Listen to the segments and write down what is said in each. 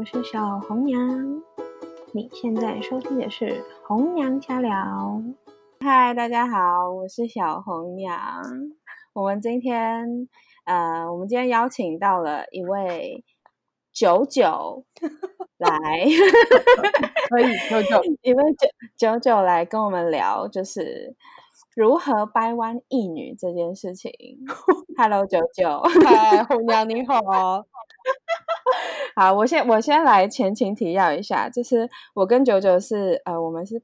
我是小红娘。你现在收听的是红娘家聊。嗨，大家好，我是小红娘。我们今天，呃，我们今天邀请到了一位九九来，可以九九，一位九九九来跟我们聊，就是如何掰弯一女这件事情。Hello，九九，嗨，红娘你好。好，我先我先来前情提要一下，就是我跟九九是呃，我们是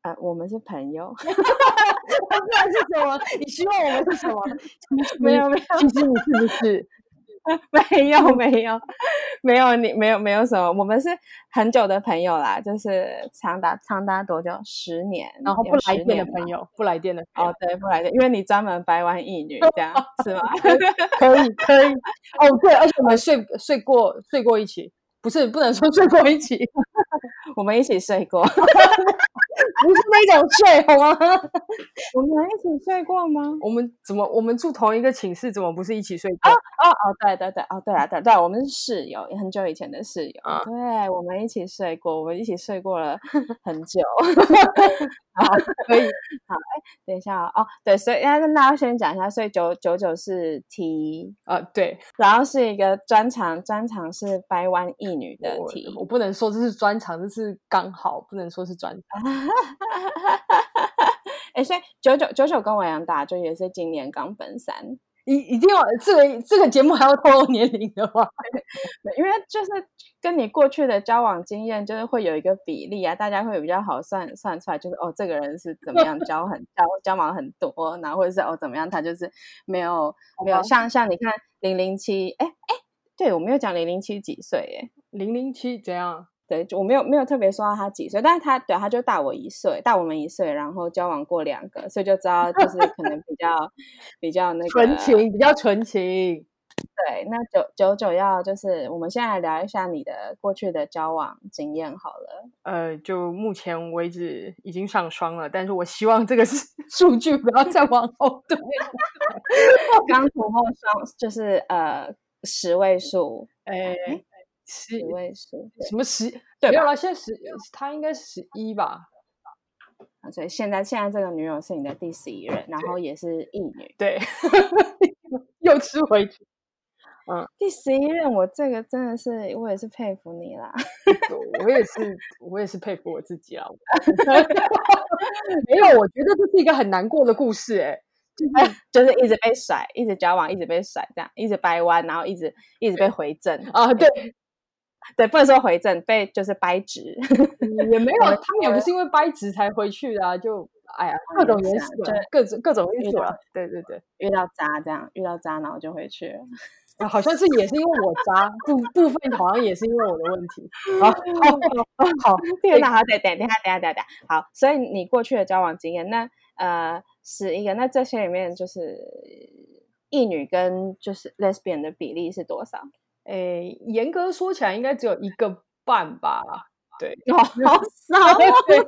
呃，我们是朋友。那是什么？你希望我们是什么？没有没有，其实你是不是？没有没有没有你没有没有什么，我们是很久的朋友啦，就是长达长达多久？十年，然后不来电的朋友，不来电的哦，对，不来电，因为你专门白玩一女这样 是吗？可以可以哦，对，而且我们睡睡过睡过一起。不是不能说睡过一起，我们一起睡过，不是那种睡好吗？我们一起睡过吗？我们怎么我们住同一个寝室，怎么不是一起睡过？哦哦哦，对对对，哦对啊对对，我们是室友，很久以前的室友，对，我们一起睡过，我们一起睡过了很久。好，可以。好，哎，等一下哦。对，所以要跟大家先讲一下，所以九九九是 T 啊，对，然后是一个专长，专长是掰弯一女的题。我不能说这是专长，这是刚好，不能说是专长。哎，所以九九九九跟我一样大，就也是今年刚奔三。一一定要这个这个节目还要透露年龄的话，因为就是跟你过去的交往经验，就是会有一个比例啊，大家会比较好算算出来，就是哦，这个人是怎么样交很 交交往很多，然后或者是哦怎么样，他就是没有没有像像你看零零七，哎哎，对我没有讲零零七几岁，哎，零零七怎样？对，我没有没有特别说到他几岁，但是他对他就大我一岁，大我们一岁，然后交往过两个，所以就知道就是可能比较比较那个纯情，比较纯情。对，那九九九要就是我们现在聊一下你的过去的交往经验好了。呃，就目前为止已经上双了，但是我希望这个是 数据不要再往后退。刚突破双就是呃十位数，哎。十位数什么十？对，没有了。现在十，他应该是十一吧。所以现在现在这个女友是你的第十一任，然后也是异女。对，又吃回去。嗯，第十一任，我这个真的是，我也是佩服你啦。我也是，我也是佩服我自己啦。没有，我觉得这是一个很难过的故事，哎，就是就是一直被甩，一直交往，一直被甩，这样一直掰弯，然后一直一直被回正啊，对。对，不能说回正，被就是掰直，也没有，他们也不是因为掰直才回去的啊，就哎呀，各种原因，各种各种因素啊，对对对，遇到渣这样，遇到渣然后就回去了，好像是也是因为我渣，部部分好像也是因为我的问题，好，好，那 好，等等等下等下等下，好，所以你过去的交往经验，那呃是一个，那这些里面就是异女跟就是 lesbian 的比例是多少？诶，严格说起来，应该只有一个半吧？对，好少，对，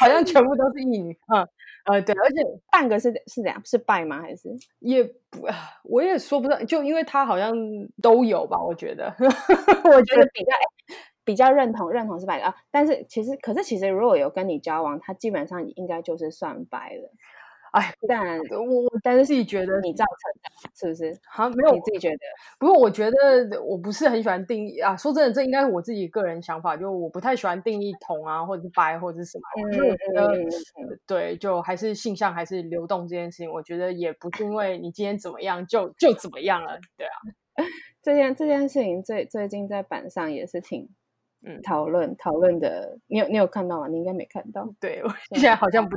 好像全部都是异女。嗯，呃，对，而且 半个是是怎样？是拜吗？还是也不，我也说不上，就因为他好像都有吧？我觉得，我觉得比较比较认同认同是拜啊。但是其实，可是其实如果有跟你交往，他基本上应该就是算拜了。哎，但我我但是自己觉得你造成的，是不是？好像没有你自己觉得。不过我觉得我不是很喜欢定义啊。说真的，这应该是我自己个人想法，就我不太喜欢定义同啊，或者是白或者是什么。因为我觉得，对，就还是性向还是流动这件事情，我觉得也不是因为你今天怎么样就就怎么样了。对啊，这件这件事情最最近在板上也是挺。嗯，讨论讨论的，你有你有看到吗？你应该没看到。对，我现在好像不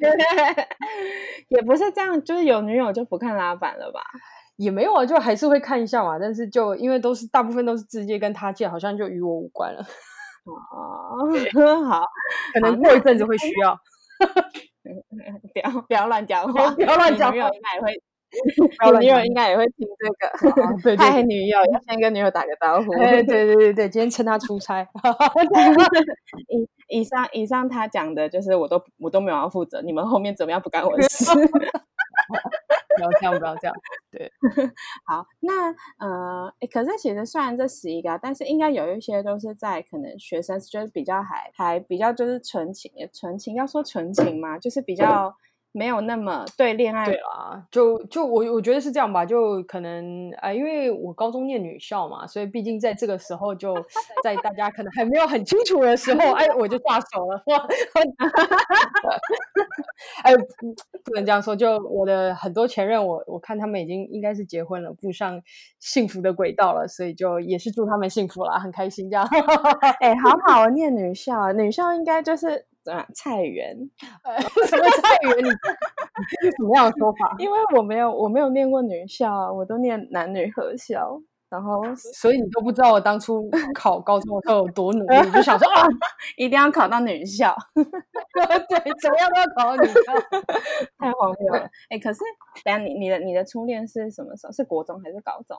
也不是这样，就是有女友就不看拉板了吧？也没有啊，就还是会看一下嘛。但是就因为都是大部分都是直接跟他借，好像就与我无关了。哦，好，可能过一阵子会需要。不要不要乱讲话，不要乱讲话，应该也会。有女友应该也会听这个，嗨，女友要先跟女友打个招呼。对对对对对，今天趁她出差。以以上以上他讲的就是我都我都没有要负责，你们后面怎么样不干我的事。不要这样，不要这样。对，好，那呃，可是其实虽然这十一个，但是应该有一些都是在可能学生就是比较还还比较就是纯情，纯情要说纯情嘛，就是比较。没有那么对恋爱对啦，就就我我觉得是这样吧，就可能啊，因为我高中念女校嘛，所以毕竟在这个时候，就 在大家可能还没有很清楚的时候，哎，我就下手了，哇，哎，不能这样说，就我的很多前任，我我看他们已经应该是结婚了，步上幸福的轨道了，所以就也是祝他们幸福啦，很开心这样，哎，好好念女校，女校应该就是。菜园？什么菜园？你是什么样的说法？因为我没有，我没有念过女校，我都念男女合校，然后所以你都不知道我当初考高中的时候有多努力，你就想说啊，一定要考到女校，对，怎么样都要考到女校，太荒谬了。哎，可是等下你你的你的初恋是什么时候？是国中还是高中？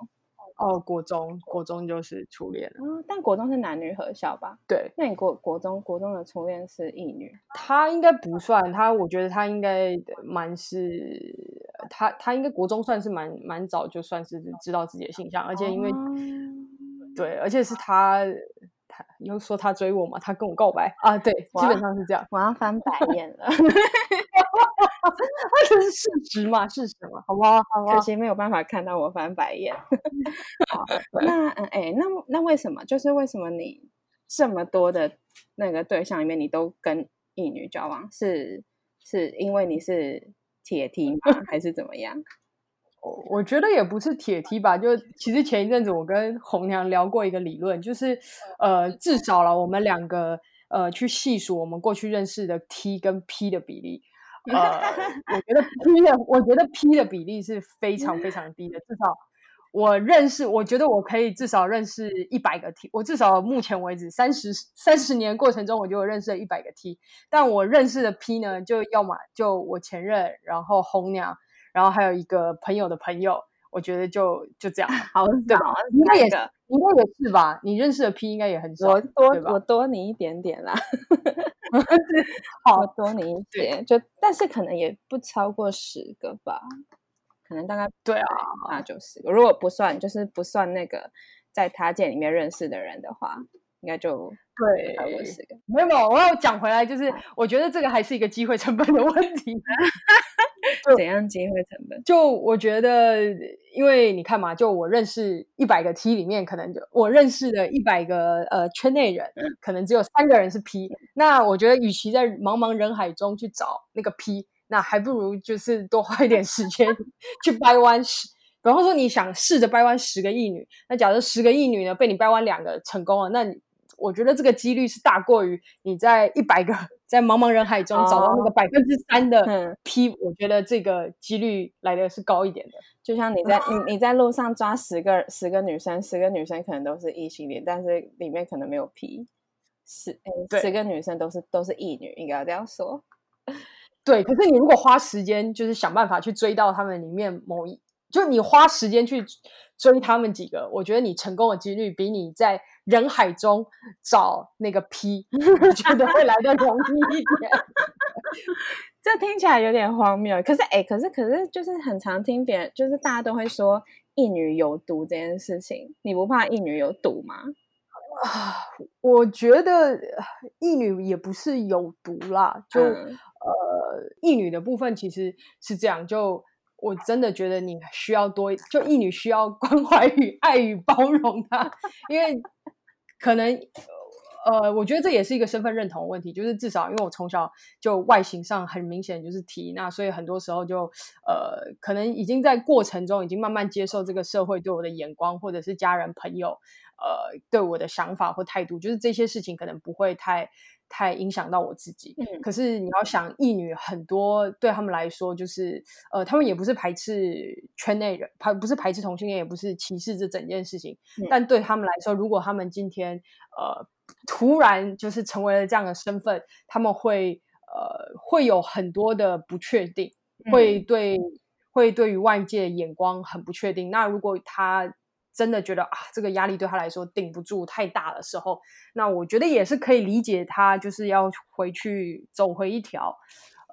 哦，国中，国中就是初恋嗯，但国中是男女合校吧？对，那你国国中国中的初恋是异女？他应该不算，他我觉得他应该蛮是，他他应该国中算是蛮蛮早就算是知道自己的形象，而且因为对，而且是他他又说他追我嘛，他跟我告白啊，对，基本上是这样，我要翻白眼了。那就是事实嘛，事实嘛，好不好？可惜没有办法看到我翻白眼。好，那嗯，哎，那那为什么？就是为什么你这么多的那个对象里面，你都跟异女交往？是是因为你是铁梯吗？还是怎么样？我我觉得也不是铁梯吧。就其实前一阵子我跟红娘聊过一个理论，就是呃，至少了我们两个呃去细数我们过去认识的 T 跟 P 的比例。呃，我觉得 P 的，我觉得 P 的比例是非常非常低的。至少我认识，我觉得我可以至少认识一百个 T。我至少目前为止三十三十年过程中，我就认识了一百个 T。但我认识的 P 呢，就要么就我前任，然后红娘，然后还有一个朋友的朋友。我觉得就就这样，好少，应该也是，应该也是吧？你认识的 P 应该也很少，我多我多你一点点啦。好多你一点，就但是可能也不超过十个吧，可能大概对啊，那就是如果不算，就是不算那个在他界里面认识的人的话，应该就对超过十个。没有，没有，我要讲回来，就是我觉得这个还是一个机会成本的问题。怎样机会成本？就我觉得，因为你看嘛，就我认识一百个 T 里面，可能就我认识的一百个呃圈内人，可能只有三个人是 P。那我觉得，与其在茫茫人海中去找那个 P，那还不如就是多花一点时间 去掰弯十。比方说，你想试着掰弯十个异女，那假如十个异女呢被你掰弯两个成功了，那你。我觉得这个几率是大过于你在一百个在茫茫人海中找到那个百分之三的 P，我觉得这个几率来的是高一点的。就像你在你你在路上抓十个十个女生，十个女生可能都是异性恋，但是里面可能没有 P，十十个女生都是都是异女，应该要这样说。对，可是你如果花时间就是想办法去追到他们里面某一，就你花时间去追他们几个，我觉得你成功的几率比你在。人海中找那个 P，我觉得会来的容易一点。这听起来有点荒谬，可是哎，可是可是就是很常听别人，就是大家都会说一女有毒这件事情，你不怕一女有毒吗？啊，我觉得一女也不是有毒啦，就呃，一女的部分其实是这样就。我真的觉得你需要多，就一女需要 关怀与爱与包容她，因为可能呃，我觉得这也是一个身份认同问题，就是至少因为我从小就外形上很明显就是 T，那所以很多时候就呃，可能已经在过程中已经慢慢接受这个社会对我的眼光，或者是家人朋友呃对我的想法或态度，就是这些事情可能不会太。太影响到我自己。嗯可是你要想，异女很多对他们来说，就是呃，他们也不是排斥圈内人，排不是排斥同性恋，也不是歧视这整件事情。但对他们来说，如果他们今天呃突然就是成为了这样的身份，他们会呃会有很多的不确定，会对会对于外界眼光很不确定。那如果他真的觉得啊，这个压力对他来说顶不住太大的时候，那我觉得也是可以理解他，就是要回去走回一条，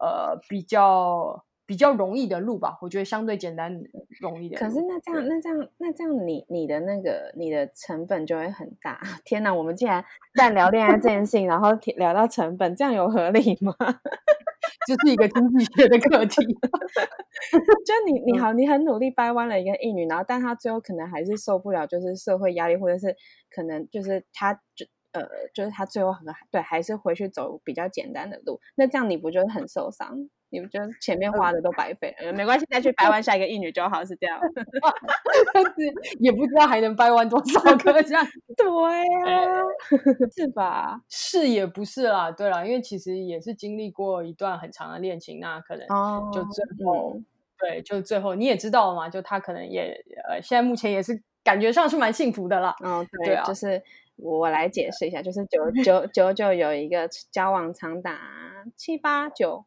呃，比较比较容易的路吧，我觉得相对简单容易的。可是那这样，那这样，那这样，你你的那个你的成本就会很大。天哪，我们竟然在聊恋爱这件事情，然后聊到成本，这样有合理吗？就是一个经济学的课题。就你你好，你很努力掰弯了一个异女，然后但她最后可能还是受不了，就是社会压力，或者是可能就是她就呃，就是她最后很对，还是回去走比较简单的路。那这样你不就很受伤？你们觉得前面花的都白费了？没关系，再去掰弯下一个一女就好，是这样。也不知道还能掰弯多少个这样。对啊，是吧？是也不是啦。对啦，因为其实也是经历过一段很长的恋情，那可能就最后，对，就最后你也知道嘛，就他可能也呃，现在目前也是感觉上是蛮幸福的啦。嗯，对啊，就是我来解释一下，就是九九九九有一个交往长达七八九。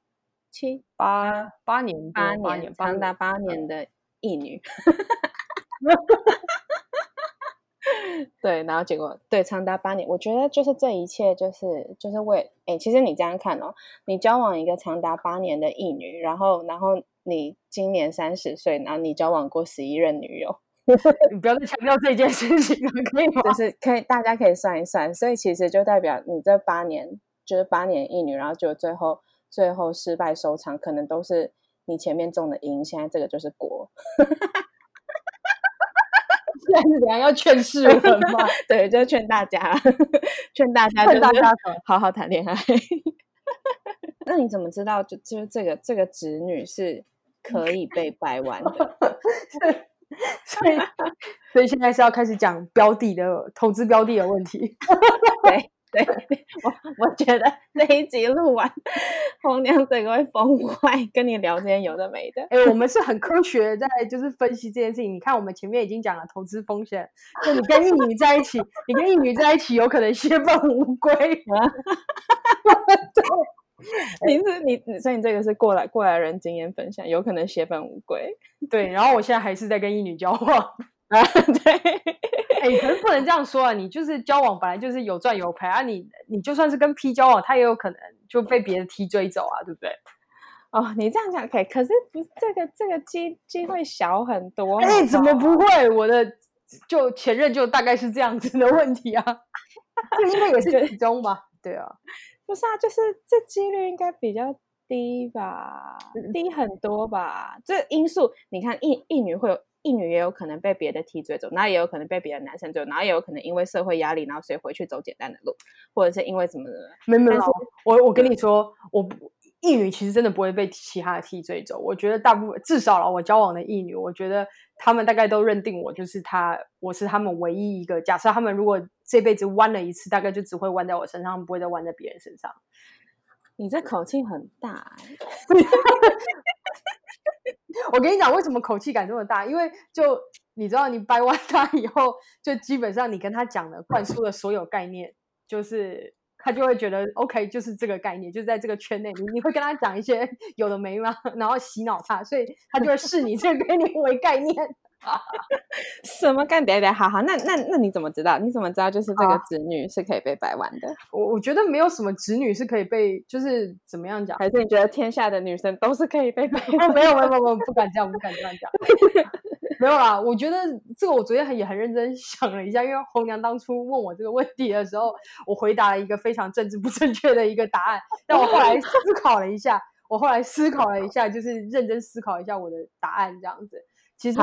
七八八年，八年长达八年的义女，对，然后结果对长达八年，我觉得就是这一切就是就是为哎，其实你这样看哦，你交往一个长达八年的义女，然后然后你今年三十岁，然后你交往过十一任女友 你不要再强调这件事情了，可以吗？就是可以，大家可以算一算，所以其实就代表你这八年就是八年义女，然后就最后。最后失败收场，可能都是你前面种的因，现在这个就是果。现在是怎样要劝世人吗？对，就劝大家，劝大家，劝大家好好谈恋爱。那你怎么知道，就就这个这个侄女是可以被掰弯的？所以，所以现在是要开始讲标的的投资标的的问题。对。对我，我觉得这一集录完，红娘整个会疯坏，跟你聊这些有的没的。哎，我们是很科学在就是分析这件事情。你看，我们前面已经讲了投资风险，就你跟一女在一起，你跟一女在一起有可能血本无归。对，你是你，所以你这个是过来过来人经验分享，有可能血本无归。对，然后我现在还是在跟一女交往。啊，对，哎，可是不能这样说啊！你就是交往本来就是有赚有赔啊，你你就算是跟 P 交往，他也有可能就被别的 T 追走啊，对不对？哦，你这样讲可以，可是不，这个这个机机会小很多。哎，怎么不会？我的就前任就大概是这样子的问题啊，这应该也是其中吧？对啊，不是啊，就是这几率应该比较低吧，低很多吧？这因素，你看一一女会有。一女也有可能被别的 T 追走，那也有可能被别的男生追，然后也有可能因为社会压力，然后所以回去走简单的路，或者是因为什么的。没没有，我我跟你说，我一女其实真的不会被其他的 T 追走。我觉得大部分至少了，我交往的一女，我觉得他们大概都认定我就是他，我是他们唯一一个。假设他们如果这辈子弯了一次，大概就只会弯在我身上，不会再弯在别人身上。你这口气很大。我跟你讲，为什么口气感这么大？因为就你知道，你掰弯他以后，就基本上你跟他讲的灌输的所有概念，就是他就会觉得 OK，就是这个概念，就是在这个圈内，你你会跟他讲一些 有的没吗？然后洗脑他，所以他就会视你这个概念为概念。什么干爹爹？好好，那那那你怎么知道？你怎么知道就是这个子女是可以被掰弯的？我我觉得没有什么子女是可以被，就是怎么样讲？还是你觉得天下的女生都是可以被掰？没有没有没有，不敢这样，不敢这样讲。没有啦，我觉得这个我昨天也很认真想了一下，因为红娘当初问我这个问题的时候，我回答了一个非常政治不正确的一个答案。但我后来思考了一下，我后来思考了一下，就是认真思考一下我的答案，这样子。其实。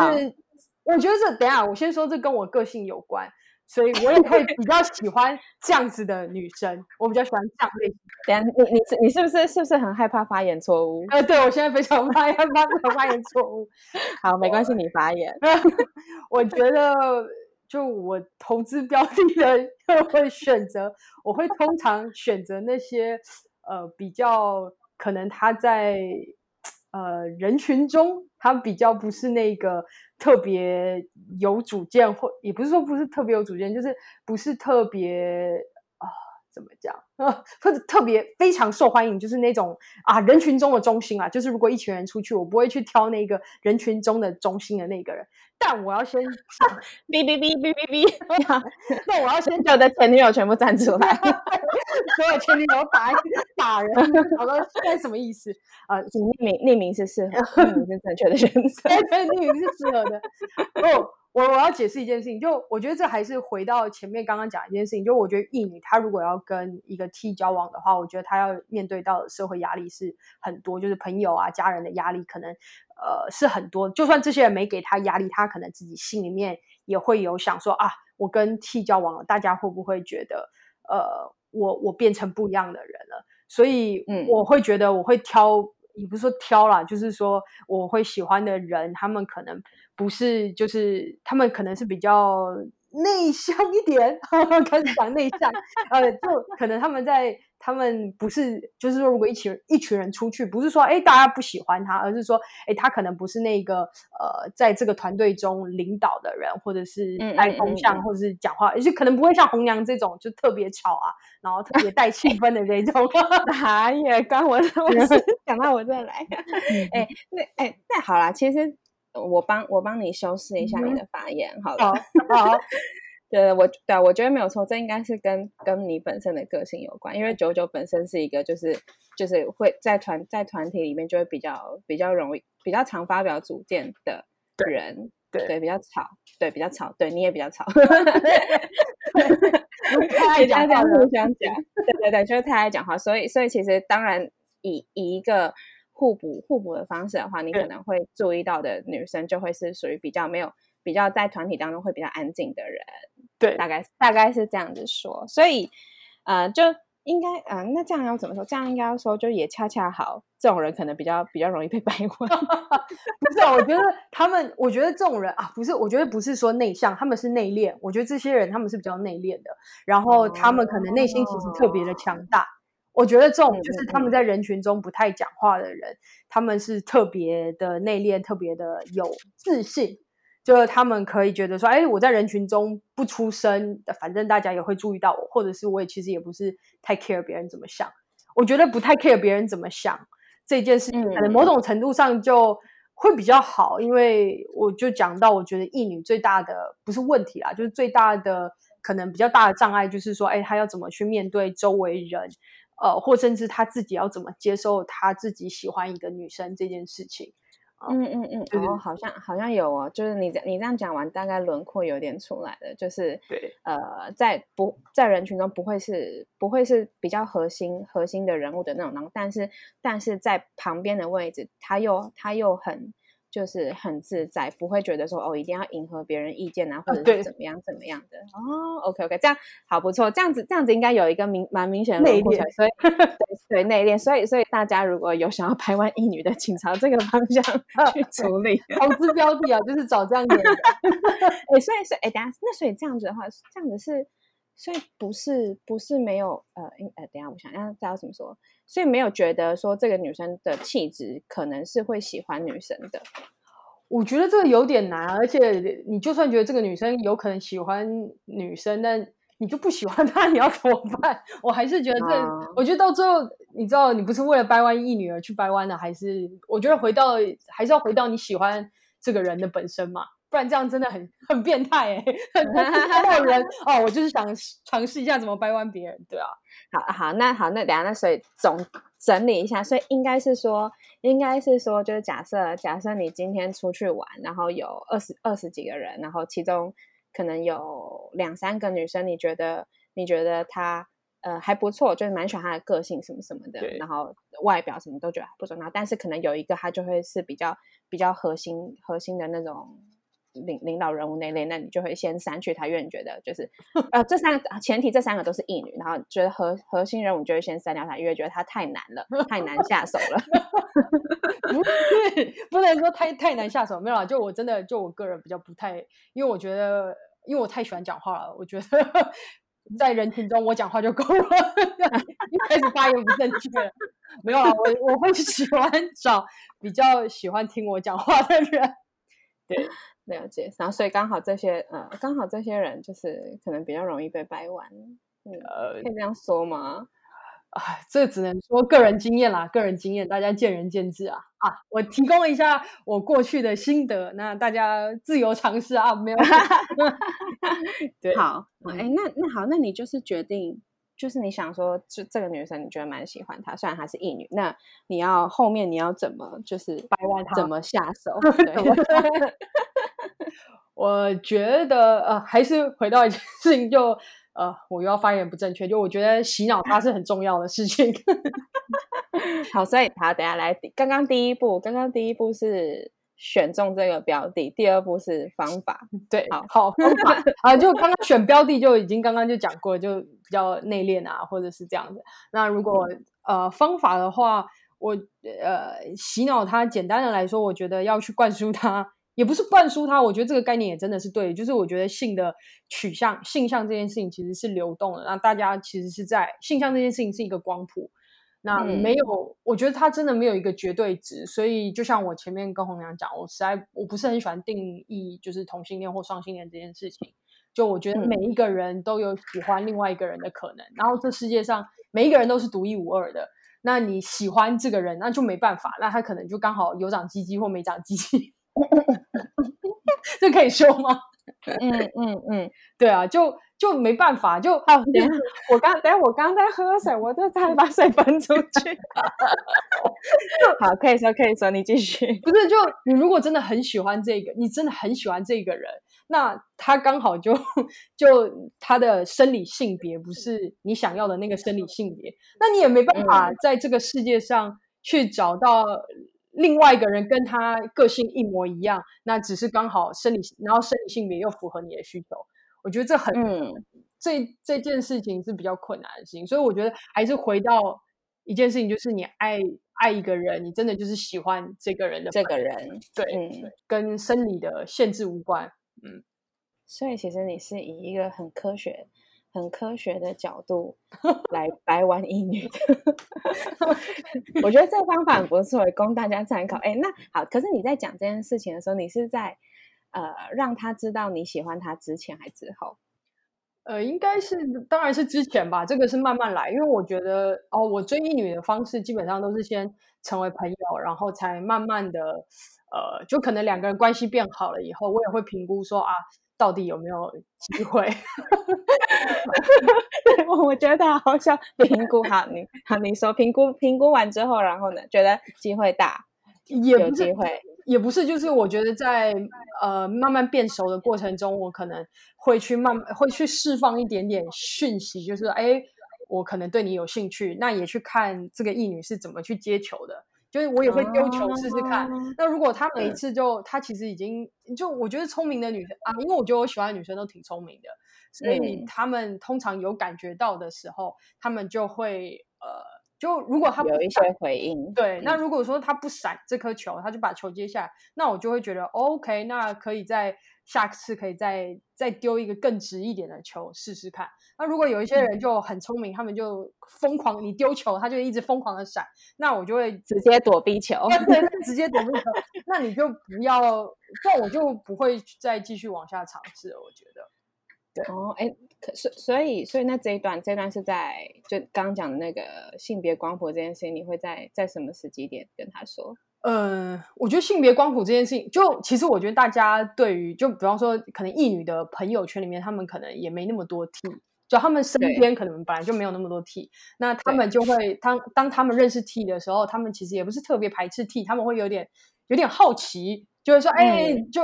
我觉得这等下，我先说这跟我个性有关，所以我也会比较喜欢这样子的女生，我比较喜欢这样类型。等下，你你是你是不是是不是很害怕发言错误？呃，对我现在非常害怕发言错误。好，没关系，你发言。我觉得就我投资标的的会选择，我会通常选择那些呃比较可能他在呃人群中。他比较不是那个特别有主见，或也不是说不是特别有主见，就是不是特别，怎么讲？呃，或者特别非常受欢迎，就是那种啊人群中的中心啊。就是如果一群人出去，我不会去挑那个人群中的中心的那个人，但我要先哔哔哔哔哔哔，那我要先我的前女友全部站出来，所有前女友打打人，好了，现在什么意思？啊，匿名匿名是适合，匿名是正确的选择，对，匿名是适合的。哦。我我要解释一件事情，就我觉得这还是回到前面刚刚讲一件事情，就我觉得异女她如果要跟一个 T 交往的话，我觉得她要面对到的社会压力是很多，就是朋友啊、家人的压力可能呃是很多。就算这些人没给她压力，她可能自己心里面也会有想说啊，我跟 T 交往了，大家会不会觉得呃我我变成不一样的人了？所以我会觉得我会挑。也不是说挑啦，就是说我会喜欢的人，他们可能不是，就是他们可能是比较内向一点，开始讲内向，呃，就可能他们在。他们不是，就是说，如果一群一群人出去，不是说哎大家不喜欢他，而是说哎他可能不是那个呃在这个团队中领导的人，或者是带风向，或者是讲话，而且可能不会像红娘这种就特别吵啊，然后特别带气氛的这种。哪也关我什么事讲到我这来，哎那哎那好啦，其实我帮我帮你修饰一下你的发言，好了。好。对，我对，我觉得没有错，这应该是跟跟你本身的个性有关，因为九九本身是一个就是就是会在团在团体里面就会比较比较容易比较常发表主见的人，对对，比较吵，对比较吵，对你也比较吵，太爱讲话，互相讲，对对对，就是太爱讲话，所以所以其实当然以以一个互补互补的方式的话，你可能会注意到的女生就会是属于比较没有。比较在团体当中会比较安静的人，对，大概大概是这样子说，所以呃，就应该嗯，那这样要怎么说？这样应该要说，就也恰恰好，这种人可能比较比较容易被掰弯。不是，我觉得他们，我觉得这种人啊，不是，我觉得不是说内向，他们是内敛。我觉得这些人他们是比较内敛的，然后他们可能内心其实特别的强大。我觉得这种就是他们在人群中不太讲话的人，他们是特别的内敛，特别的有自信。就是他们可以觉得说，哎，我在人群中不出声，反正大家也会注意到我，或者是我也其实也不是太 care 别人怎么想。我觉得不太 care 别人怎么想这件事情，可能某种程度上就会比较好，因为我就讲到，我觉得异女最大的不是问题啦，就是最大的可能比较大的障碍就是说，哎，她要怎么去面对周围人，呃，或甚至他自己要怎么接受他自己喜欢一个女生这件事情。嗯嗯嗯，哦，好像好像有哦，就是你你这样讲完，大概轮廓有点出来了，就是对，呃，在不在人群中不会是不会是比较核心核心的人物的那种，然后但是但是在旁边的位置，他又他又很。就是很自在，不会觉得说哦，一定要迎合别人意见啊，或者是怎么样怎么样的哦。OK OK，这样好不错，这样子这样子应该有一个明蛮明显的内敛，所以对内敛，所以所以大家如果有想要排完一女的，请朝这个方向 去处理投资标的啊，就是找这样的。哎，所以是哎，等下那所以这样子的话，这样子是。所以不是不是没有呃，呃，等下我想要知道怎么说。所以没有觉得说这个女生的气质可能是会喜欢女生的。我觉得这个有点难，而且你就算觉得这个女生有可能喜欢女生，但你就不喜欢她，你要怎么办？我还是觉得这，我觉得到最后，你知道，你不是为了掰弯一女而去掰弯的，还是我觉得回到还是要回到你喜欢这个人的本身嘛。不然这样真的很很变态哎，很人 哦，我就是想尝试一下怎么掰弯别人，对啊。好好，那好，那等下那所以总整理一下，所以应该是说，应该是说，就是假设假设你今天出去玩，然后有二十二十几个人，然后其中可能有两三个女生，你觉得你觉得她呃还不错，就是蛮喜欢她的个性什么什么的，然后外表什么都觉得不错，那但是可能有一个她就会是比较比较核心核心的那种。领领导人物那类，那你就会先删去他，因为你觉得就是呃，这三个前提，这三个都是异女，然后觉得核核心人物就会先删掉他，因为觉得他太难了，太难下手了。不能说太太难下手，没有啦，就我真的就我个人比较不太，因为我觉得，因为我太喜欢讲话了，我觉得 在人群中我讲话就够了，一开始发言不正确，没有啊，我我会喜欢找比较喜欢听我讲话的人，对。了解，然后所以刚好这些呃，刚好这些人就是可能比较容易被掰弯。呃，可以这样说吗？哎，这只能说个人经验啦，个人经验，大家见仁见智啊。啊，我提供一下我过去的心得，那大家自由尝试啊，没有。对，好，哎，那那好，那你就是决定，就是你想说，就这个女生你觉得蛮喜欢她，虽然她是异女，那你要后面你要怎么就是掰弯她，怎么下手？我觉得呃，还是回到一件事情就。呃，我又要发言不正确，就我觉得洗脑它是很重要的事情。好，所以好，等下来，刚刚第一步，刚刚第一步是选中这个标的，第二步是方法。对，好，好 方法啊，就刚刚选标的就已经刚刚就讲过，就比较内敛啊，或者是这样子。那如果呃方法的话，我呃洗脑它，简单的来说，我觉得要去灌输它。也不是灌输他，我觉得这个概念也真的是对，就是我觉得性的取向、性向这件事情其实是流动的，那大家其实是在性向这件事情是一个光谱，那没有，我觉得它真的没有一个绝对值，所以就像我前面跟红娘讲，我实在我不是很喜欢定义就是同性恋或双性恋这件事情，就我觉得每一个人都有喜欢另外一个人的可能，然后这世界上每一个人都是独一无二的，那你喜欢这个人，那就没办法，那他可能就刚好有长鸡鸡或没长鸡鸡。这可以说吗？嗯嗯嗯，对啊，就就没办法，就好。等下，我刚等下我刚在喝水，我就在把水分出去。好，可以说可以说，你继续。不是，就你如果真的很喜欢这个，你真的很喜欢这个人，那他刚好就就他的生理性别不是你想要的那个生理性别，那你也没办法在这个世界上去找到。另外一个人跟他个性一模一样，那只是刚好生理，然后生理性别又符合你的需求，我觉得这很，这这件事情是比较困难的事情，所以我觉得还是回到一件事情，就是你爱爱一个人，你真的就是喜欢这个人的这个人，对，跟生理的限制无关，嗯，所以其实你是以一个很科学。很科学的角度 来白玩一女，我觉得这个方法很不错，供大家参考。哎，那好，可是你在讲这件事情的时候，你是在呃让他知道你喜欢他之前还之后？呃，应该是，当然是之前吧。这个是慢慢来，因为我觉得哦，我追一女的方式基本上都是先成为朋友，然后才慢慢的呃，就可能两个人关系变好了以后，我也会评估说啊。到底有没有机会？我我觉得好像评估好你好你说评估评估完之后，然后呢，觉得机会大，也有机会也不是，就是我觉得在呃慢慢变熟的过程中，我可能会去慢会去释放一点点讯息，就是哎，我可能对你有兴趣，那也去看这个艺女是怎么去接球的。就是我也会丢球试试看。那如果他每一次就他其实已经就我觉得聪明的女生啊，因为我觉得我喜欢的女生都挺聪明的，所以他们通常有感觉到的时候，他们就会呃，就如果他有一些回应，对。那如果说他不闪这颗球，他就把球接下来，那我就会觉得 OK，那可以在。下次可以再再丢一个更直一点的球试试看。那如果有一些人就很聪明，他们就疯狂，你丢球他就一直疯狂的闪，那我就会直接躲避球，对，直接躲避球。那你就不要，那我就不会再继续往下尝试了。我觉得，对哦，哎，可是所以所以那这一段这一段是在就刚刚讲的那个性别光谱这件事情，你会在在什么时机点跟他说？嗯，我觉得性别光谱这件事情，就其实我觉得大家对于，就比方说，可能异女的朋友圈里面，他们可能也没那么多 T，就他们身边可能本来就没有那么多 T，那他们就会当当他们认识 T 的时候，他们其实也不是特别排斥 T，他们会有点有点好奇，就会说，哎，就。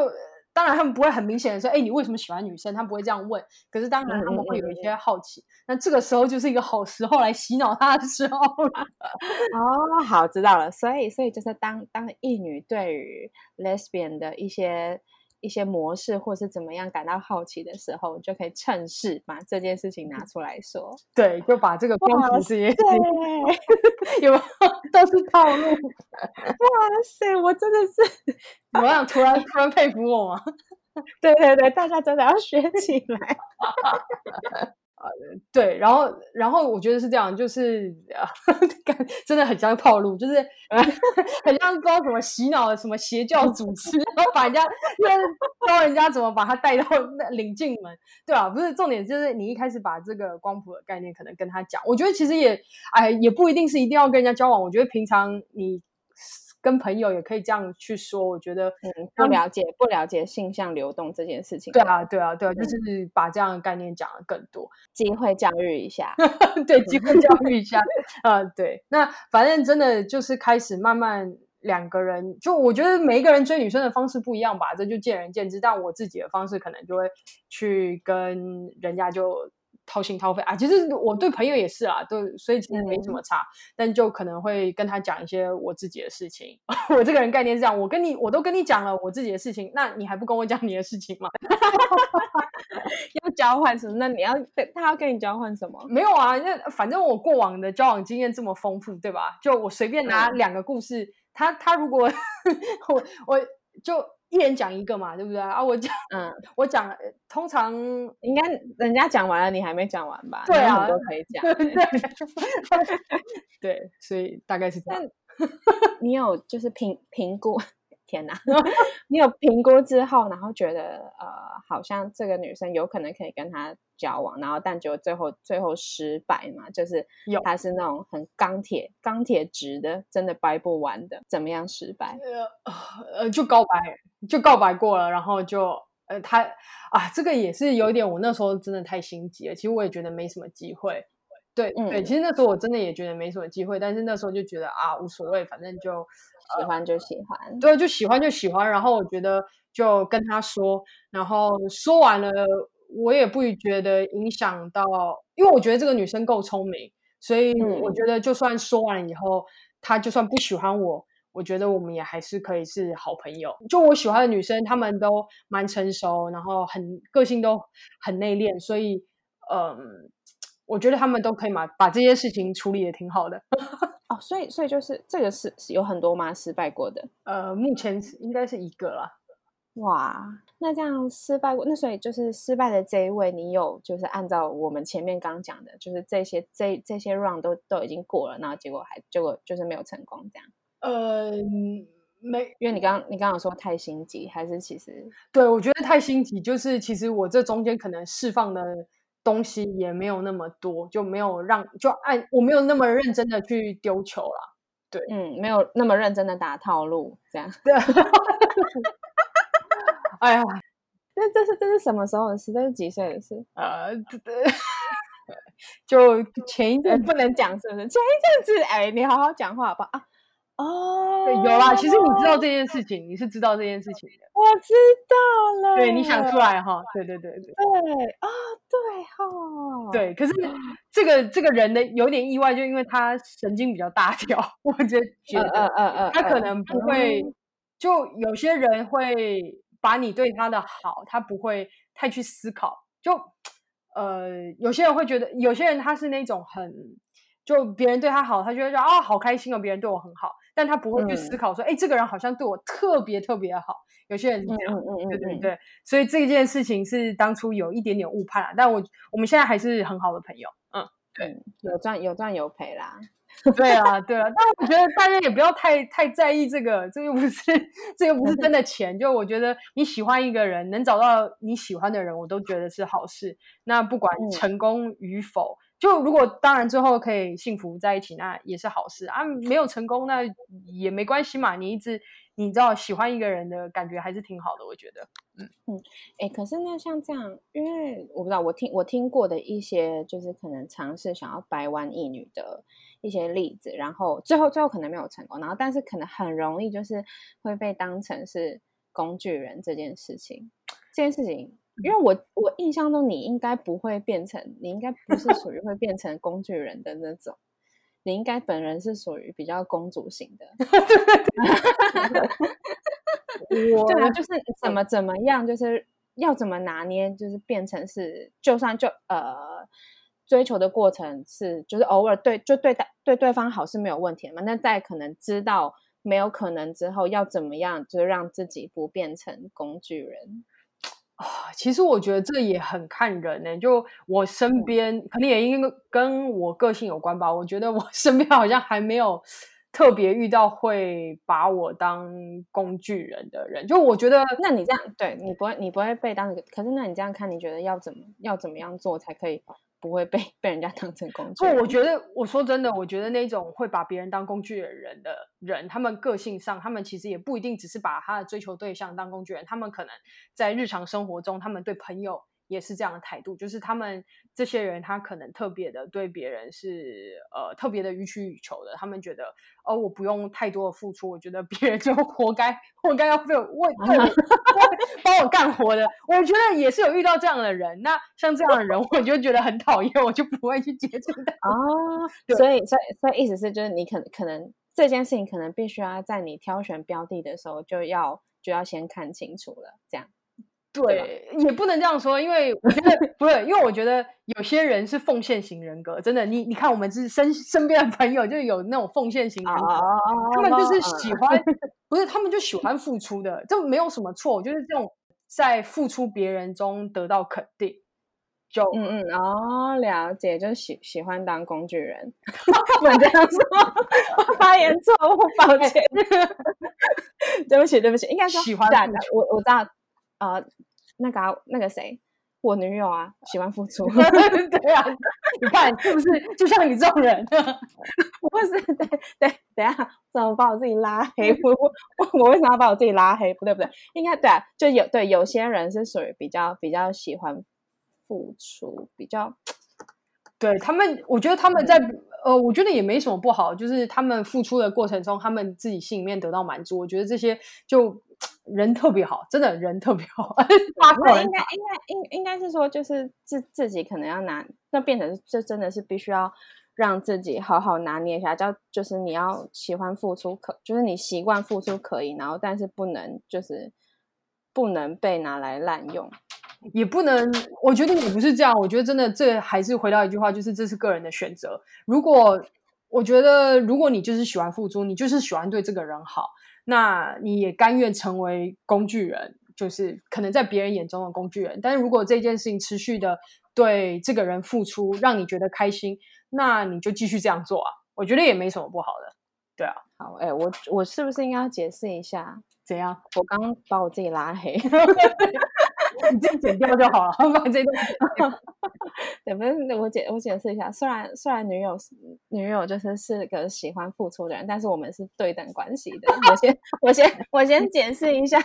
当然，他们不会很明显的说：“哎，你为什么喜欢女生？”他不会这样问。可是，当然他们会有一些好奇。那这个时候就是一个好时候来洗脑他的时候了。哦，好，知道了。所以，所以就是当当异女对于 lesbian 的一些。一些模式或是怎么样感到好奇的时候，就可以趁势把这件事情拿出来说。对，就把这个光谱这些 有 都是套路。哇塞，我真的是，我想突然突然佩服我吗？对对对，大家真的要学起来。对，然后然后我觉得是这样，就是 呃，真的很像套路，就是很像不知道什么洗脑的什么邪教组织，然后把人家教人家怎么把他带到那领进门，对吧？不是重点，就是你一开始把这个光谱的概念可能跟他讲，我觉得其实也哎也不一定是一定要跟人家交往，我觉得平常你。跟朋友也可以这样去说，我觉得嗯，不了解不了解性向流动这件事情，对啊对啊对啊，就是把这样的概念讲的更多，机会教育一下，对，机会教育一下，啊对，那反正真的就是开始慢慢两个人，就我觉得每一个人追女生的方式不一样吧，这就见仁见智，但我自己的方式可能就会去跟人家就。掏心掏肺啊！其实我对朋友也是啦，都所以其实没什么差，但就可能会跟他讲一些我自己的事情。我这个人概念是这样，我跟你我都跟你讲了我自己的事情，那你还不跟我讲你的事情吗？要交换什么？那你要他要跟你交换什么？没有啊，那反正我过往的交往经验这么丰富，对吧？就我随便拿两个故事，他他如果 我我就。一人讲一个嘛，对不对啊？我讲，嗯，我讲，通常应该人家讲完了，你还没讲完吧？对啊，都可以讲。对，所以大概是这样。你有就是评评估。天哪！你有评估之后，然后觉得呃，好像这个女生有可能可以跟他交往，然后但结果最后最后失败嘛，就是有他是那种很钢铁钢铁直的，真的掰不完的，怎么样失败？呃呃，就告白，就告白过了，然后就呃他啊，这个也是有一点，我那时候真的太心急了。其实我也觉得没什么机会。对对，其实那时候我真的也觉得没什么机会，但是那时候就觉得啊，无所谓，反正就。喜欢就喜欢，对，就喜欢就喜欢。然后我觉得就跟他说，然后说完了，我也不觉得影响到，因为我觉得这个女生够聪明，所以我觉得就算说完了以后，她就算不喜欢我，我觉得我们也还是可以是好朋友。就我喜欢的女生，她们都蛮成熟，然后很个性都很内敛，所以嗯，我觉得他们都可以嘛，把这些事情处理的挺好的。哦，所以所以就是这个是有很多吗？失败过的？呃，目前应该是一个啦。哇，那这样失败过，那所以就是失败的这一位，你有就是按照我们前面刚讲的，就是这些这这些 round 都都已经过了，然后结果还结果就是没有成功这样。呃，没，因为你刚你刚刚说太心急，还是其实对我觉得太心急，就是其实我这中间可能释放的。东西也没有那么多，就没有让就按我没有那么认真的去丢球了，对，嗯，没有那么认真的打套路，这样，对，哎呀，那这是这是什么时候的事？这是几岁的事？呃，就前一阵不能讲，是不是？前一阵子，哎，你好好讲话好不好啊？哦，有啦，其实你知道这件事情，你是知道这件事情的。我知道了，对，你想出来哈？对对对对。对啊，对哈。对，可是这个这个人的有点意外，就因为他神经比较大条，我就觉得，嗯嗯嗯，他可能不会，就有些人会把你对他的好，他不会太去思考。就呃，有些人会觉得，有些人他是那种很。就别人对他好，他就会说啊，好开心哦，别人对我很好，但他不会去思考说，哎，这个人好像对我特别特别好。有些人是这样，对对对，所以这件事情是当初有一点点误判，但我我们现在还是很好的朋友。嗯，对，有赚有赚有赔啦。对啊，对啊，但我觉得大家也不要太太在意这个，这又不是这又不是真的钱。就我觉得你喜欢一个人，能找到你喜欢的人，我都觉得是好事。那不管成功与否。就如果当然最后可以幸福在一起，那也是好事啊。没有成功那也没关系嘛。你一直你知道喜欢一个人的感觉还是挺好的，我觉得。嗯嗯，哎，可是那像这样，因为我不知道，我听我听过的一些就是可能尝试想要掰弯一女的一些例子，然后最后最后可能没有成功，然后但是可能很容易就是会被当成是工具人这件事情，这件事情。因为我我印象中你应该不会变成，你应该不是属于会变成工具人的那种，你应该本人是属于比较公主型的。我对啊，就是怎么怎么样，就是要怎么拿捏，就是变成是，就算就呃追求的过程是，就是偶尔对就对待对对方好是没有问题的嘛。那在可能知道没有可能之后，要怎么样，就是让自己不变成工具人。啊，其实我觉得这也很看人呢。就我身边，可能也因为跟我个性有关吧。我觉得我身边好像还没有特别遇到会把我当工具人的人。就我觉得，那你这样对你不会，你不会被当。可是那你这样看，你觉得要怎么要怎么样做才可以？不会被 被人家当成工具。不，我觉得我说真的，我觉得那种会把别人当工具人的人，他们个性上，他们其实也不一定只是把他的追求对象当工具人，他们可能在日常生活中，他们对朋友。也是这样的态度，就是他们这些人，他可能特别的对别人是呃特别的予取予求的。他们觉得，哦，我不用太多的付出，我觉得别人就活该，活该要被我为 帮我干活的。我觉得也是有遇到这样的人。那像这样的人，我就觉得很讨厌，我就不会去接触他。哦，所以，所以，所以意思是，就是你可能可能这件事情，可能必须要在你挑选标的的时候，就要就要先看清楚了，这样。对，也不能这样说，因为我觉得不是，因为我觉得有些人是奉献型人格，真的，你你看我们是身身边的朋友就有那种奉献型人格，他们就是喜欢，不是他们就喜欢付出的，这没有什么错，就是这种在付出别人中得到肯定，就嗯嗯哦，了解，就是喜喜欢当工具人，不能这样说，发言错误，抱歉，对不起对不起，应该说喜欢我我知道。呃，那个那个谁，我女友啊，喜欢付出。对啊，你看是不是就像你这种人？不是，对对，等下怎么把我自己拉黑？我我我为什么要把我自己拉黑？不对不对，应该对啊，就有对有些人是属于比较比较喜欢付出，比较对他们，我觉得他们在呃，我觉得也没什么不好，就是他们付出的过程中，他们自己心里面得到满足。我觉得这些就。人特别好，真的人特别好。那应该应该应应该是说，就是自自己可能要拿，那变成这真的是必须要让自己好好拿捏一下。叫就是你要喜欢付出，可就是你习惯付出可以，然后但是不能就是不能被拿来滥用，也不能。我觉得也不是这样。我觉得真的这还是回到一句话，就是这是个人的选择。如果我觉得如果你就是喜欢付出，你就是喜欢对这个人好。那你也甘愿成为工具人，就是可能在别人眼中的工具人。但是如果这件事情持续的对这个人付出，让你觉得开心，那你就继续这样做啊。我觉得也没什么不好的。对啊，好，哎，我我是不是应该要解释一下？怎样？我刚把我自己拉黑。你这样剪掉就好了，把这段。对，不是我解我解释一下。虽然虽然女友女友就是是个喜欢付出的人，但是我们是对等关系的。我先我先我先解释一下。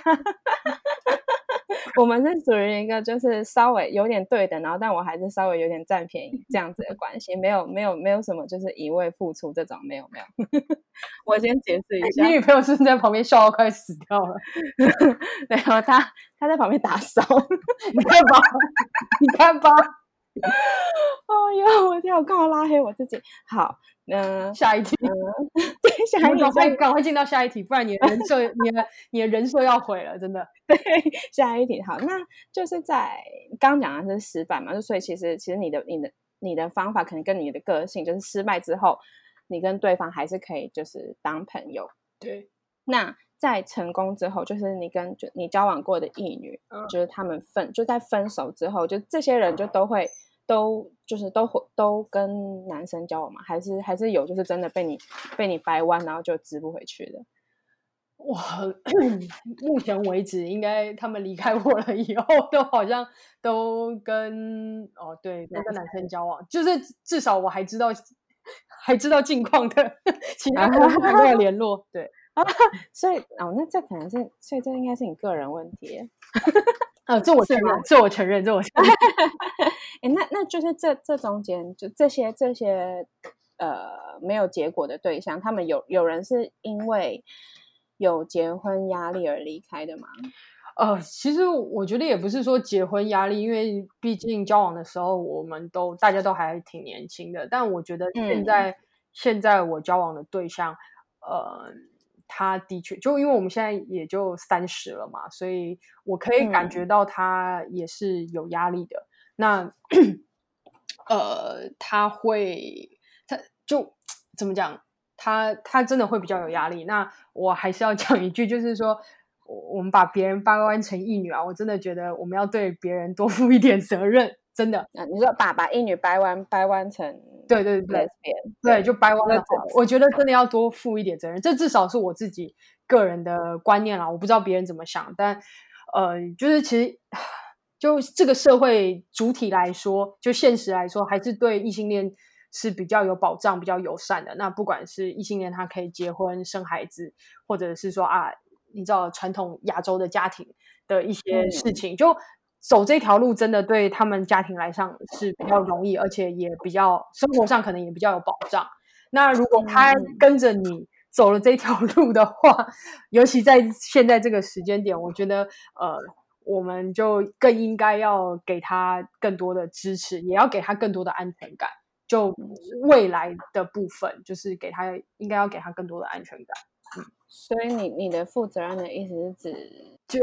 我们是属于一个就是稍微有点对等，然后但我还是稍微有点占便宜这样子的关系，没有没有没有什么就是一味付出这种，没有没有。我先解释一下，你女朋友是在旁边笑到快死掉了，没有她她在旁边打扫，你看吧，你看吧。哦哟，我天，我干嘛拉黑我自己？好，嗯，下一题，对，下一题，赶快赶快进到下一题，不然你的人设，你的你的人设要毁了，真的。对，下一题，好，那就是在刚讲的是失败嘛，就所以其实其实你的你的你的方法可能跟你的个性，就是失败之后，你跟对方还是可以就是当朋友。对，那。在成功之后，就是你跟就你交往过的异女，嗯就是他们分就在分手之后，就这些人就都会都就是都会都跟男生交往嘛？还是还是有就是真的被你被你掰弯，然后就支不回去的？我，目前为止，应该他们离开我了以后，都好像都跟哦对，都跟男生交往，就是至少我还知道还知道近况的，其他还没有联络，对。所以哦，那这可能是，所以这应该是你个人问题。啊，这我承认，这我承认，这我承认。哎，那那就是这这中间，就这些这些呃没有结果的对象，他们有有人是因为有结婚压力而离开的吗？呃，其实我觉得也不是说结婚压力，因为毕竟交往的时候我们都大家都还挺年轻的。但我觉得现在现在我交往的对象，呃。他的确，就因为我们现在也就三十了嘛，所以我可以感觉到他也是有压力的。那呃，他会，他就怎么讲？他他真的会比较有压力。那我还是要 讲一句，就是说，我我们把别人掰弯成一女啊，我真的觉得我们要对别人多负一点责任，真的。啊，你说把把一女掰弯掰弯成对对对对，就掰弯了。我觉得真的要多负一点责任，这至少是我自己个人的观念啦。我不知道别人怎么想，但呃，就是其实就这个社会主体来说，就现实来说，还是对异性恋是比较有保障、比较友善的。那不管是异性恋，他可以结婚生孩子，或者是说啊。你知道传统亚洲的家庭的一些事情，就走这条路，真的对他们家庭来上是比较容易，而且也比较生活上可能也比较有保障。那如果他跟着你走了这条路的话，尤其在现在这个时间点，我觉得呃，我们就更应该要给他更多的支持，也要给他更多的安全感。就未来的部分，就是给他应该要给他更多的安全感。所以你你的负责任的意思是指，就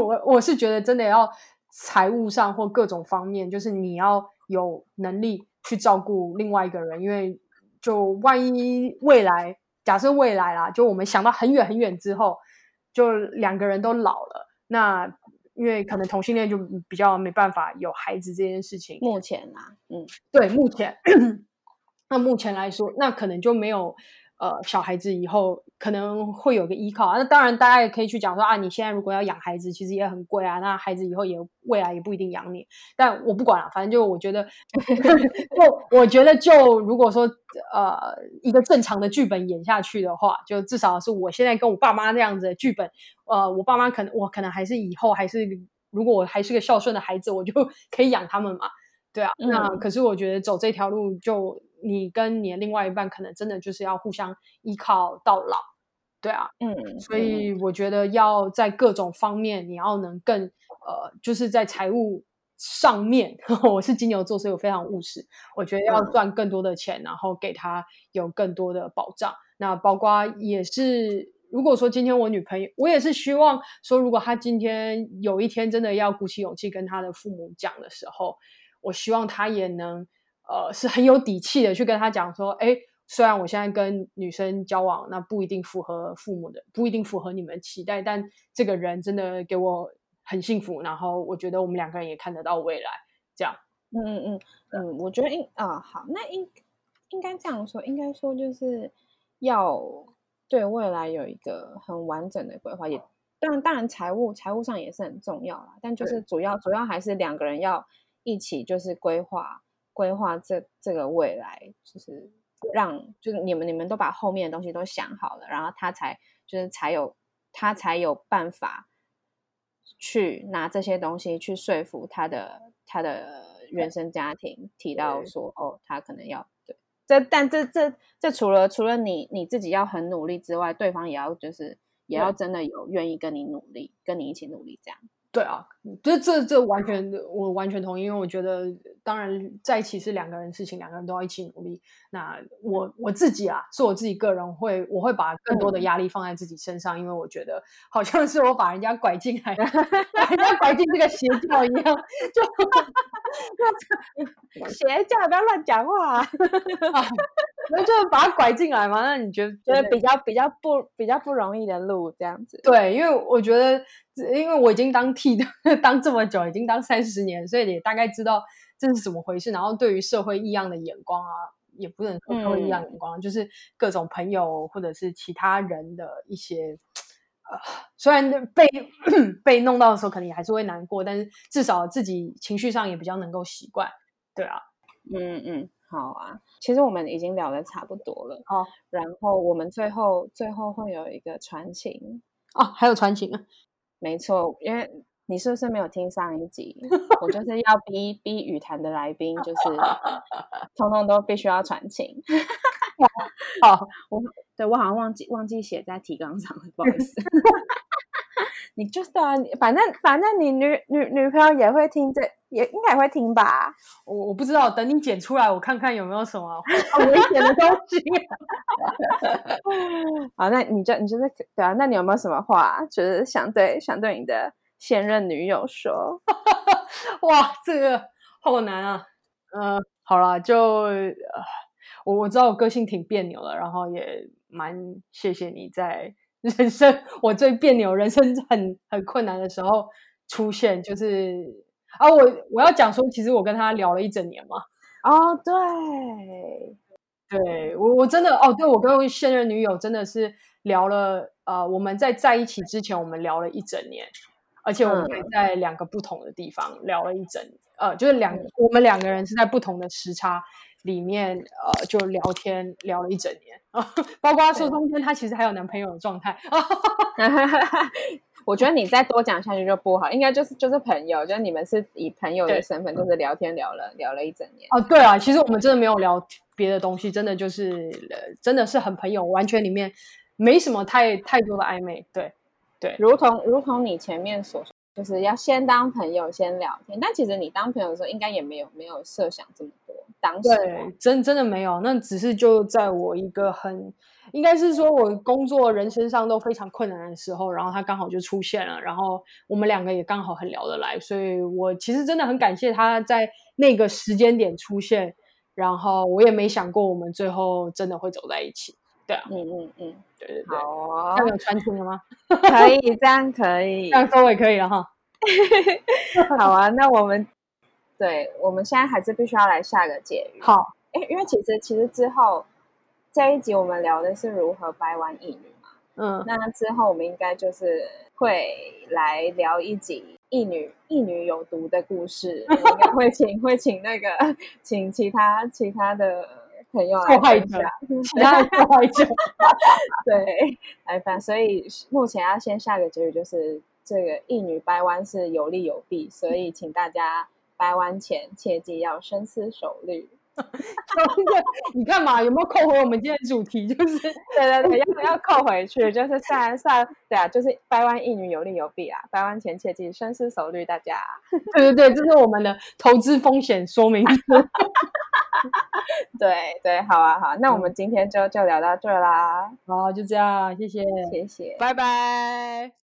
我我是觉得真的要财务上或各种方面，就是你要有能力去照顾另外一个人，因为就万一未来假设未来啦，就我们想到很远很远之后，就两个人都老了，那因为可能同性恋就比较没办法有孩子这件事情。目前啊，嗯，对，目前 那目前来说，那可能就没有。呃，小孩子以后可能会有个依靠，那当然大家也可以去讲说啊，你现在如果要养孩子，其实也很贵啊，那孩子以后也未来也不一定养你。但我不管了，反正就我觉得，就我觉得就如果说呃一个正常的剧本演下去的话，就至少是我现在跟我爸妈那样子的剧本，呃，我爸妈可能我可能还是以后还是如果我还是个孝顺的孩子，我就 可以养他们嘛，对啊。那可是我觉得走这条路就。你跟你的另外一半可能真的就是要互相依靠到老，对啊，嗯，所以我觉得要在各种方面，你要能更呃，就是在财务上面，我是金牛座，所以我非常务实，我觉得要赚更多的钱，然后给他有更多的保障。那包括也是，如果说今天我女朋友，我也是希望说，如果她今天有一天真的要鼓起勇气跟她的父母讲的时候，我希望她也能。呃，是很有底气的去跟他讲说，哎，虽然我现在跟女生交往，那不一定符合父母的，不一定符合你们期待，但这个人真的给我很幸福，然后我觉得我们两个人也看得到未来，这样。嗯嗯嗯嗯，我觉得应啊好，那应应该这样说，应该说就是要对未来有一个很完整的规划，也当然当然财务财务上也是很重要啦，但就是主要主要还是两个人要一起就是规划。规划这这个未来，就是让就是你们你们都把后面的东西都想好了，然后他才就是才有他才有办法去拿这些东西去说服他的他的原生家庭，提到说哦，他可能要对。这，但这这这除了除了你你自己要很努力之外，对方也要就是也要真的有愿意跟你努力，跟你一起努力这样。对啊，这这这完全我完全同意，因为我觉得当然在一起是两个人事情，两个人都要一起努力。那我我自己啊，是我自己个人会，我会把更多的压力放在自己身上，因为我觉得好像是我把人家拐进来，把人家拐进这个邪教一样，就 邪教不要乱讲话。那就把他拐进来嘛？那你觉得觉得比较比较不比较不容易的路这样子？对，因为我觉得，因为我已经当替的 当这么久，已经当三十年，所以也大概知道这是怎么回事。然后对于社会异样的眼光啊，也不能说社会异样眼光，就是各种朋友或者是其他人的一些，呃，虽然被 被弄到的时候，可能也还是会难过，但是至少自己情绪上也比较能够习惯。对啊，嗯嗯。好啊，其实我们已经聊的差不多了。好，然后我们最后最后会有一个传情哦，还有传情啊？没错，因为你是不是没有听上一集？我就是要逼逼雨坛的来宾，就是 通通都必须要传情。好，我对我好像忘记忘记写在提纲上了，不好意思。你就是啊，反正反正你女女女朋友也会听这，也应该会听吧。我我不知道，等你剪出来，我看看有没有什么 危险的东西。好，那你就你就是对啊，那你有没有什么话，就是想对想对你的现任女友说？哇，这个好难啊。嗯，好了，就我我知道我个性挺别扭的，然后也蛮谢谢你在。人生我最别扭、人生很很困难的时候出现，就是啊，我我要讲说，其实我跟他聊了一整年嘛。哦，对，对我我真的哦，对我跟现任女友真的是聊了，呃，我们在在一起之前，我们聊了一整年，而且我们在两个不同的地方聊了一整，呃，就是两我们两个人是在不同的时差。里面呃，就聊天聊了一整年啊，包括说中间她其实还有男朋友的状态。我觉得你再多讲下去就不好，应该就是就是朋友，就是你们是以朋友的身份，就是聊天聊了聊了一整年。哦，对啊，其实我们真的没有聊别的东西，真的就是呃真的是很朋友，完全里面没什么太太多的暧昧。对对，如同如同你前面所说，就是要先当朋友先聊天，但其实你当朋友的时候，应该也没有没有设想这么多。对，真真的没有，那只是就在我一个很，应该是说我工作人身上都非常困难的时候，然后他刚好就出现了，然后我们两个也刚好很聊得来，所以我其实真的很感谢他在那个时间点出现，然后我也没想过我们最后真的会走在一起。对啊，嗯嗯嗯，对对对，好，这样有传情了吗？可以，这样可以，这样收尾可以了哈。好啊，那我们。对，我们现在还是必须要来下个结语。好，哎，因为其实其实之后这一集我们聊的是如何掰弯一女嘛，嗯，那之后我们应该就是会来聊一集一女一女有毒的故事，应该会请会请那个请其他其他的朋友来分享，其他的受害者，对，来分。所以目前要先下个结语，就是这个一女掰弯是有利有弊，所以请大家。掰弯前切记要深思熟虑。你干嘛？有没有扣回我们今天主题？就是对对对，要要扣回去。就是算算对啊，就是掰弯一女有利有弊啊。掰弯前切记深思熟虑，大家。对对对，这是我们的投资风险说明书。对对，好啊好，那我们今天就就聊到这啦。好，就这样，谢谢谢谢，拜拜。